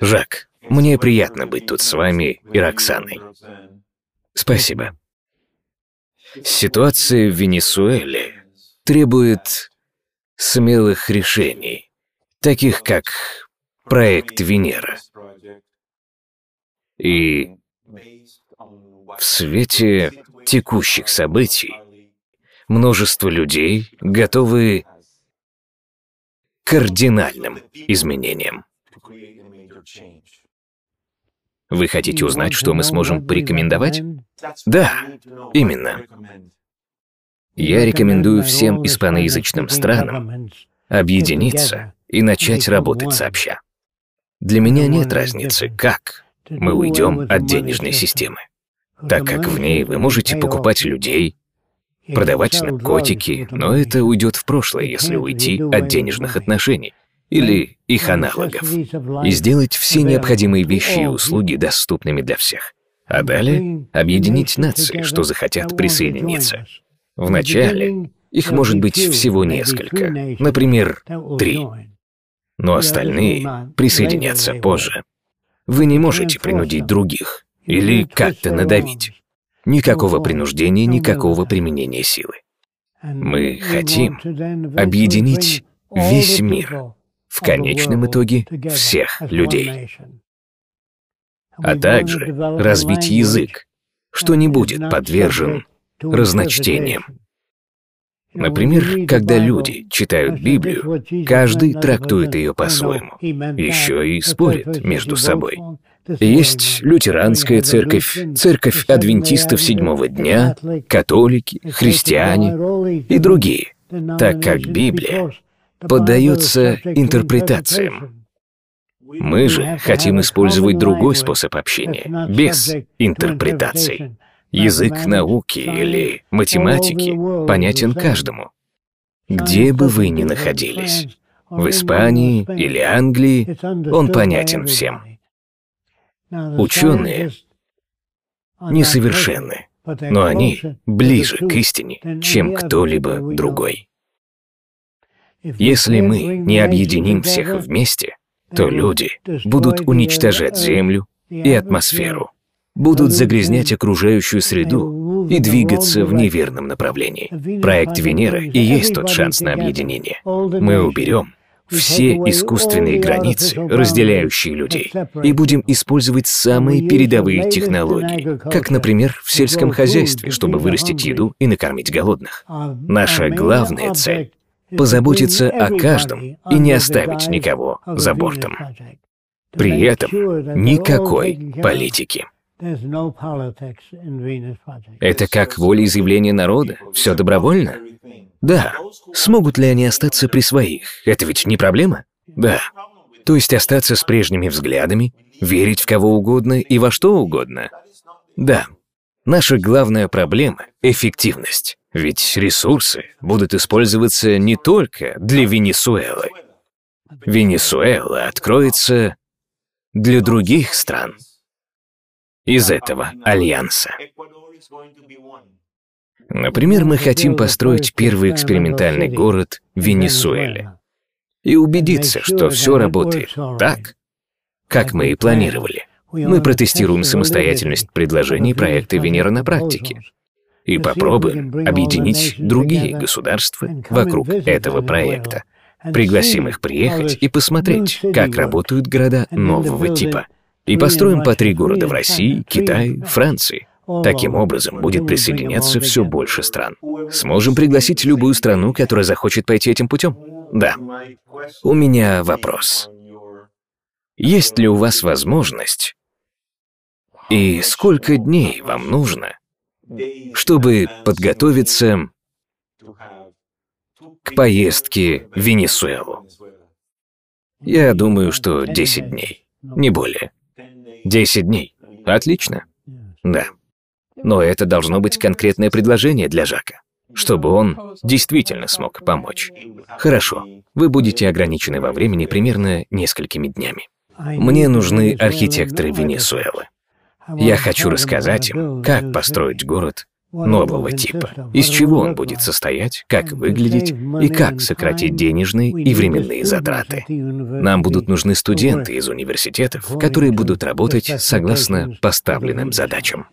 Жак, мне приятно быть тут с вами и Роксаной. Спасибо. Ситуация в Венесуэле требует смелых решений, таких как проект Венера. И в свете текущих событий множество людей готовы к кардинальным изменениям. Вы хотите узнать, что мы сможем порекомендовать? Да, именно. Я рекомендую всем испаноязычным странам объединиться и начать работать сообща. Для меня нет разницы, как мы уйдем от денежной системы, так как в ней вы можете покупать людей, продавать наркотики, но это уйдет в прошлое, если уйти от денежных отношений или их аналогов, и сделать все необходимые вещи и услуги доступными для всех. А далее объединить нации, что захотят присоединиться. Вначале их может быть всего несколько, например, три. Но остальные присоединятся позже. Вы не можете принудить других или как-то надавить. Никакого принуждения, никакого применения силы. Мы хотим объединить весь мир, в конечном итоге всех людей. А также развить язык, что не будет подвержен разночтениям. Например, когда люди читают Библию, каждый трактует ее по-своему, еще и спорит между собой. Есть лютеранская церковь, церковь адвентистов седьмого дня, католики, христиане и другие, так как Библия поддается интерпретациям. Мы же хотим использовать другой способ общения, без интерпретаций. Язык науки или математики понятен каждому. Где бы вы ни находились, в Испании или Англии, он понятен всем. Ученые несовершенны, но они ближе к истине, чем кто-либо другой. Если мы не объединим всех вместе, то люди будут уничтожать Землю и атмосферу будут загрязнять окружающую среду и двигаться в неверном направлении. Проект Венера и есть тот шанс на объединение. Мы уберем все искусственные границы, разделяющие людей, и будем использовать самые передовые технологии, как, например, в сельском хозяйстве, чтобы вырастить еду и накормить голодных. Наша главная цель — позаботиться о каждом и не оставить никого за бортом. При этом никакой политики. Это как волеизъявление народа? Все добровольно? Да. Смогут ли они остаться при своих? Это ведь не проблема? Да. То есть остаться с прежними взглядами, верить в кого угодно и во что угодно? Да. Наша главная проблема — эффективность. Ведь ресурсы будут использоваться не только для Венесуэлы. Венесуэла откроется для других стран из этого альянса. Например, мы хотим построить первый экспериментальный город в Венесуэле и убедиться, что все работает так, как мы и планировали. Мы протестируем самостоятельность предложений проекта Венера на практике и попробуем объединить другие государства вокруг этого проекта. Пригласим их приехать и посмотреть, как работают города нового типа — и построим по три города в России, Китае, Франции. Таким образом, будет присоединяться все больше стран. Сможем пригласить любую страну, которая захочет пойти этим путем? Да. У меня вопрос. Есть ли у вас возможность и сколько дней вам нужно, чтобы подготовиться к поездке в Венесуэлу? Я думаю, что 10 дней, не более. Десять дней. Отлично. Да. Но это должно быть конкретное предложение для Жака, чтобы он действительно смог помочь. Хорошо. Вы будете ограничены во времени примерно несколькими днями. Мне нужны архитекторы Венесуэлы. Я хочу рассказать им, как построить город нового типа. Из чего он будет состоять, как выглядеть и как сократить денежные и временные затраты. Нам будут нужны студенты из университетов, которые будут работать согласно поставленным задачам.